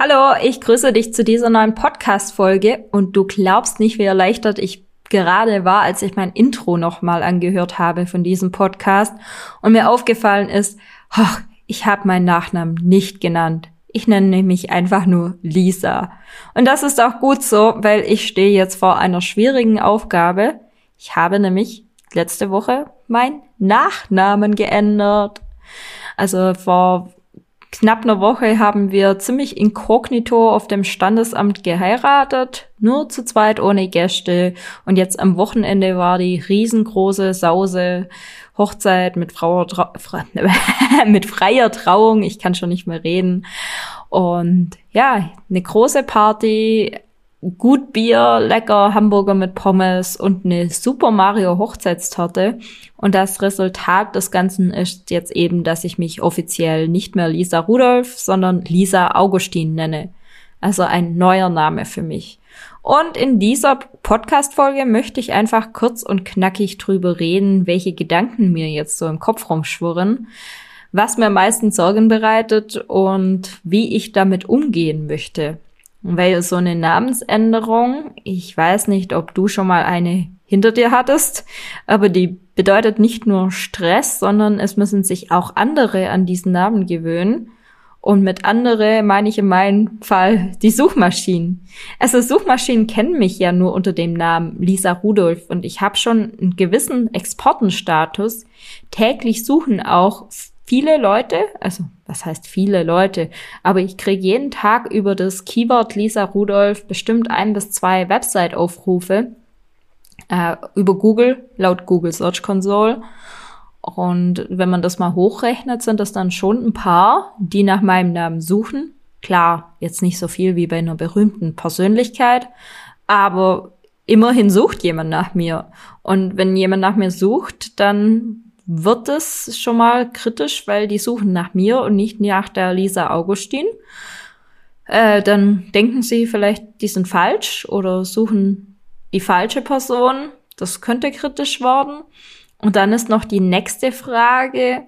Hallo, ich grüße dich zu dieser neuen Podcast-Folge und du glaubst nicht, wie erleichtert ich gerade war, als ich mein Intro nochmal angehört habe von diesem Podcast und mir aufgefallen ist, ach, ich habe meinen Nachnamen nicht genannt. Ich nenne mich einfach nur Lisa. Und das ist auch gut so, weil ich stehe jetzt vor einer schwierigen Aufgabe. Ich habe nämlich letzte Woche meinen Nachnamen geändert. Also vor knapp einer Woche haben wir ziemlich inkognito auf dem Standesamt geheiratet, nur zu zweit ohne Gäste. Und jetzt am Wochenende war die riesengroße Sause Hochzeit mit, Frau, mit freier Trauung. Ich kann schon nicht mehr reden. Und ja, eine große Party, gut Bier, lecker Hamburger mit Pommes und eine Super Mario Hochzeitstorte. Und das Resultat des Ganzen ist jetzt eben, dass ich mich offiziell nicht mehr Lisa Rudolph, sondern Lisa Augustin nenne. Also ein neuer Name für mich. Und in dieser Podcast-Folge möchte ich einfach kurz und knackig drüber reden, welche Gedanken mir jetzt so im Kopf rumschwirren, was mir meistens Sorgen bereitet und wie ich damit umgehen möchte. Weil so eine Namensänderung, ich weiß nicht, ob du schon mal eine hinter dir hattest, aber die bedeutet nicht nur Stress, sondern es müssen sich auch andere an diesen Namen gewöhnen. Und mit andere meine ich in meinem Fall die Suchmaschinen. Also Suchmaschinen kennen mich ja nur unter dem Namen Lisa Rudolph und ich habe schon einen gewissen Exportenstatus. Täglich suchen auch viele Leute, also was heißt viele Leute, aber ich kriege jeden Tag über das Keyword Lisa Rudolph bestimmt ein bis zwei Website-Aufrufe äh, über Google, laut Google Search Console. Und wenn man das mal hochrechnet, sind das dann schon ein paar, die nach meinem Namen suchen. Klar, jetzt nicht so viel wie bei einer berühmten Persönlichkeit, aber immerhin sucht jemand nach mir. Und wenn jemand nach mir sucht, dann wird es schon mal kritisch, weil die suchen nach mir und nicht nach der Lisa Augustin. Äh, dann denken sie vielleicht, die sind falsch oder suchen die falsche Person. Das könnte kritisch werden. Und dann ist noch die nächste Frage,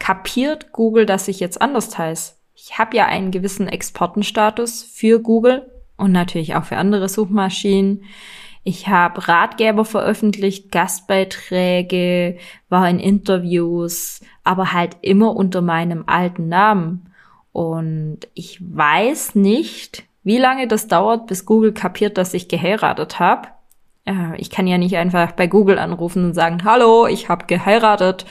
kapiert Google, dass ich jetzt anders heiße? Ich habe ja einen gewissen Exportenstatus für Google und natürlich auch für andere Suchmaschinen. Ich habe Ratgeber veröffentlicht, Gastbeiträge, war in Interviews, aber halt immer unter meinem alten Namen. Und ich weiß nicht, wie lange das dauert, bis Google kapiert, dass ich geheiratet habe. Äh, ich kann ja nicht einfach bei Google anrufen und sagen, hallo, ich habe geheiratet.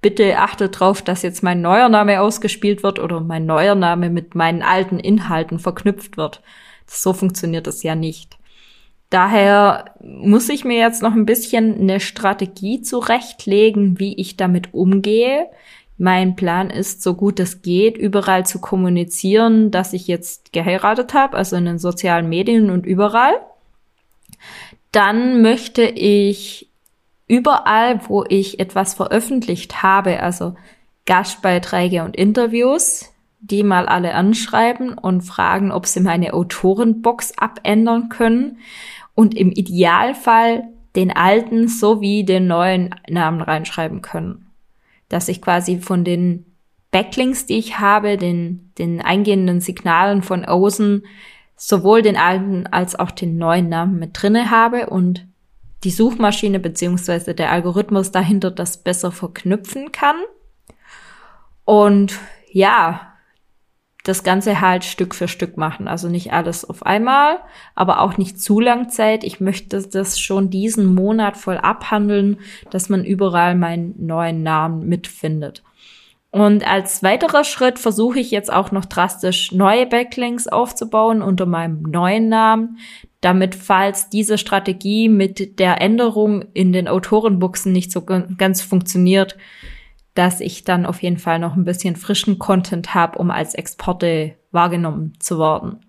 Bitte achtet drauf, dass jetzt mein neuer Name ausgespielt wird oder mein neuer Name mit meinen alten Inhalten verknüpft wird. So funktioniert das ja nicht. Daher muss ich mir jetzt noch ein bisschen eine Strategie zurechtlegen, wie ich damit umgehe. Mein Plan ist, so gut es geht, überall zu kommunizieren, dass ich jetzt geheiratet habe, also in den sozialen Medien und überall. Dann möchte ich überall, wo ich etwas veröffentlicht habe, also Gastbeiträge und Interviews, die mal alle anschreiben und fragen, ob sie meine Autorenbox abändern können und im Idealfall den alten sowie den neuen Namen reinschreiben können. Dass ich quasi von den Backlinks, die ich habe, den, den eingehenden Signalen von außen, sowohl den alten als auch den neuen Namen mit drinne habe und die Suchmaschine beziehungsweise der Algorithmus dahinter das besser verknüpfen kann. Und ja, das Ganze halt Stück für Stück machen. Also nicht alles auf einmal, aber auch nicht zu lang Zeit. Ich möchte das schon diesen Monat voll abhandeln, dass man überall meinen neuen Namen mitfindet. Und als weiterer Schritt versuche ich jetzt auch noch drastisch neue Backlinks aufzubauen unter meinem neuen Namen, damit falls diese Strategie mit der Änderung in den Autorenbuchsen nicht so ganz funktioniert, dass ich dann auf jeden Fall noch ein bisschen frischen Content habe, um als Exporte wahrgenommen zu werden.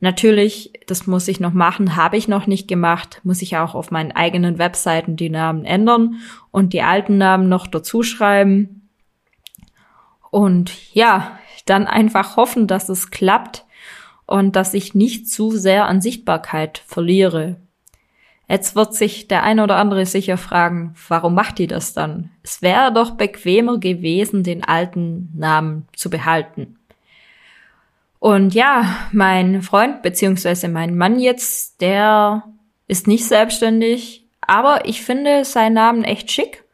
Natürlich, das muss ich noch machen, habe ich noch nicht gemacht, muss ich auch auf meinen eigenen Webseiten die Namen ändern und die alten Namen noch dazu schreiben. Und ja, dann einfach hoffen, dass es klappt und dass ich nicht zu sehr an Sichtbarkeit verliere. Jetzt wird sich der eine oder andere sicher fragen, warum macht die das dann? Es wäre doch bequemer gewesen, den alten Namen zu behalten. Und ja, mein Freund beziehungsweise mein Mann jetzt, der ist nicht selbstständig, aber ich finde seinen Namen echt schick.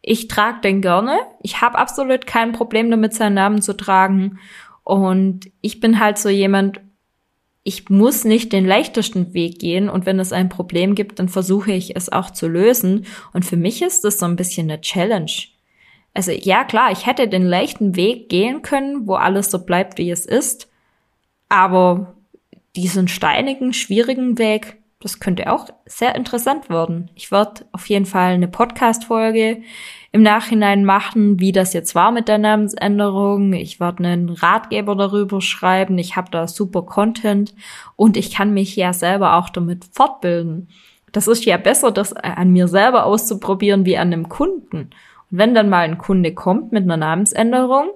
Ich trage den gerne. Ich habe absolut kein Problem damit, seinen Namen zu tragen. Und ich bin halt so jemand, ich muss nicht den leichtesten Weg gehen und wenn es ein Problem gibt, dann versuche ich es auch zu lösen. Und für mich ist das so ein bisschen eine Challenge. Also ja, klar, ich hätte den leichten Weg gehen können, wo alles so bleibt, wie es ist. Aber diesen steinigen, schwierigen Weg, das könnte auch sehr interessant werden. Ich werde auf jeden Fall eine Podcast-Folge im Nachhinein machen, wie das jetzt war mit der Namensänderung. Ich werde einen Ratgeber darüber schreiben. Ich habe da super Content und ich kann mich ja selber auch damit fortbilden. Das ist ja besser, das an mir selber auszuprobieren wie an einem Kunden. Und wenn dann mal ein Kunde kommt mit einer Namensänderung,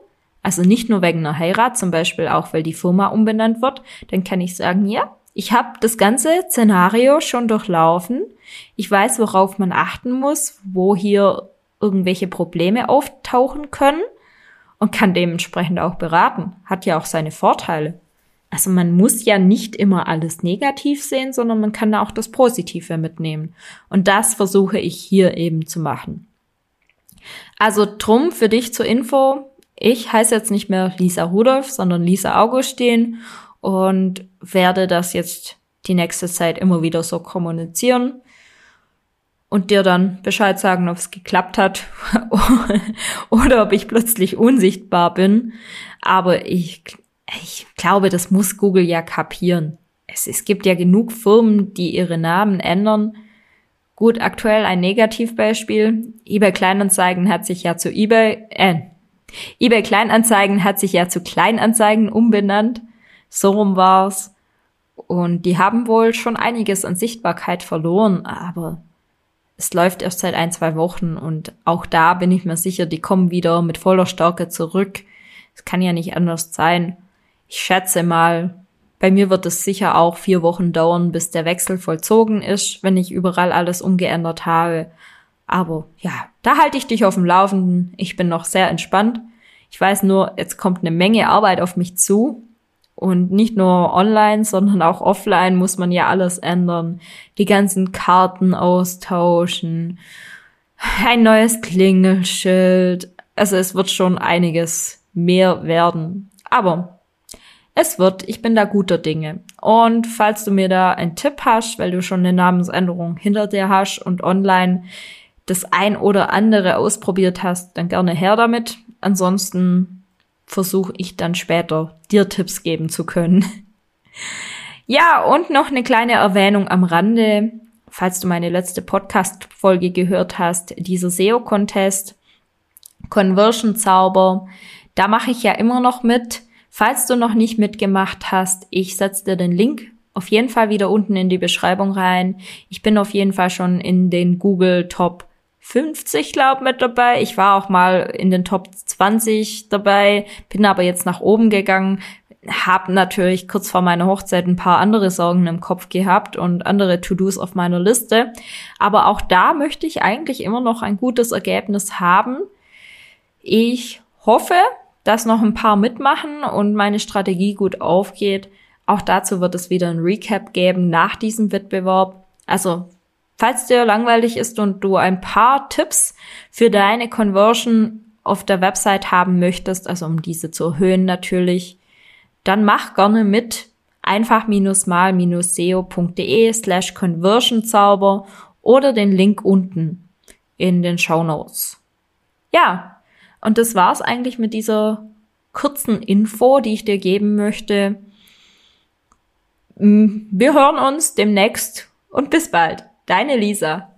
also nicht nur wegen einer Heirat, zum Beispiel auch, weil die Firma umbenannt wird, dann kann ich sagen, ja, ich habe das ganze Szenario schon durchlaufen. Ich weiß, worauf man achten muss, wo hier irgendwelche Probleme auftauchen können und kann dementsprechend auch beraten. Hat ja auch seine Vorteile. Also man muss ja nicht immer alles negativ sehen, sondern man kann auch das Positive mitnehmen. Und das versuche ich hier eben zu machen. Also drum für dich zur Info. Ich heiße jetzt nicht mehr Lisa Rudolph, sondern Lisa Augustin und werde das jetzt die nächste Zeit immer wieder so kommunizieren und dir dann Bescheid sagen, ob es geklappt hat oder ob ich plötzlich unsichtbar bin. Aber ich, ich glaube, das muss Google ja kapieren. Es, es gibt ja genug Firmen, die ihre Namen ändern. Gut, aktuell ein Negativbeispiel. eBay Kleinanzeigen hat sich ja zu eBay, äh, eBay Kleinanzeigen hat sich ja zu Kleinanzeigen umbenannt. So rum war's. Und die haben wohl schon einiges an Sichtbarkeit verloren, aber es läuft erst seit ein, zwei Wochen und auch da bin ich mir sicher, die kommen wieder mit voller Stärke zurück. Es kann ja nicht anders sein. Ich schätze mal, bei mir wird es sicher auch vier Wochen dauern, bis der Wechsel vollzogen ist, wenn ich überall alles umgeändert habe. Aber ja, da halte ich dich auf dem Laufenden. Ich bin noch sehr entspannt. Ich weiß nur, jetzt kommt eine Menge Arbeit auf mich zu. Und nicht nur online, sondern auch offline muss man ja alles ändern. Die ganzen Karten austauschen, ein neues Klingelschild. Also es wird schon einiges mehr werden. Aber es wird, ich bin da guter Dinge. Und falls du mir da einen Tipp hast, weil du schon eine Namensänderung hinter dir hast und online das ein oder andere ausprobiert hast, dann gerne her damit. Ansonsten versuche ich dann später dir Tipps geben zu können. ja, und noch eine kleine Erwähnung am Rande, falls du meine letzte Podcast-Folge gehört hast, dieser SEO-Contest, Conversion Zauber, da mache ich ja immer noch mit. Falls du noch nicht mitgemacht hast, ich setze dir den Link auf jeden Fall wieder unten in die Beschreibung rein. Ich bin auf jeden Fall schon in den Google Top 50, glaube mit dabei. Ich war auch mal in den Top 20 dabei, bin aber jetzt nach oben gegangen, habe natürlich kurz vor meiner Hochzeit ein paar andere Sorgen im Kopf gehabt und andere To-Dos auf meiner Liste. Aber auch da möchte ich eigentlich immer noch ein gutes Ergebnis haben. Ich hoffe, dass noch ein paar mitmachen und meine Strategie gut aufgeht. Auch dazu wird es wieder ein Recap geben nach diesem Wettbewerb. Also Falls dir langweilig ist und du ein paar Tipps für deine Conversion auf der Website haben möchtest, also um diese zu erhöhen natürlich, dann mach gerne mit einfach-mal-seo.de slash conversionzauber oder den Link unten in den Show Notes. Ja, und das war's eigentlich mit dieser kurzen Info, die ich dir geben möchte. Wir hören uns demnächst und bis bald. Deine Lisa.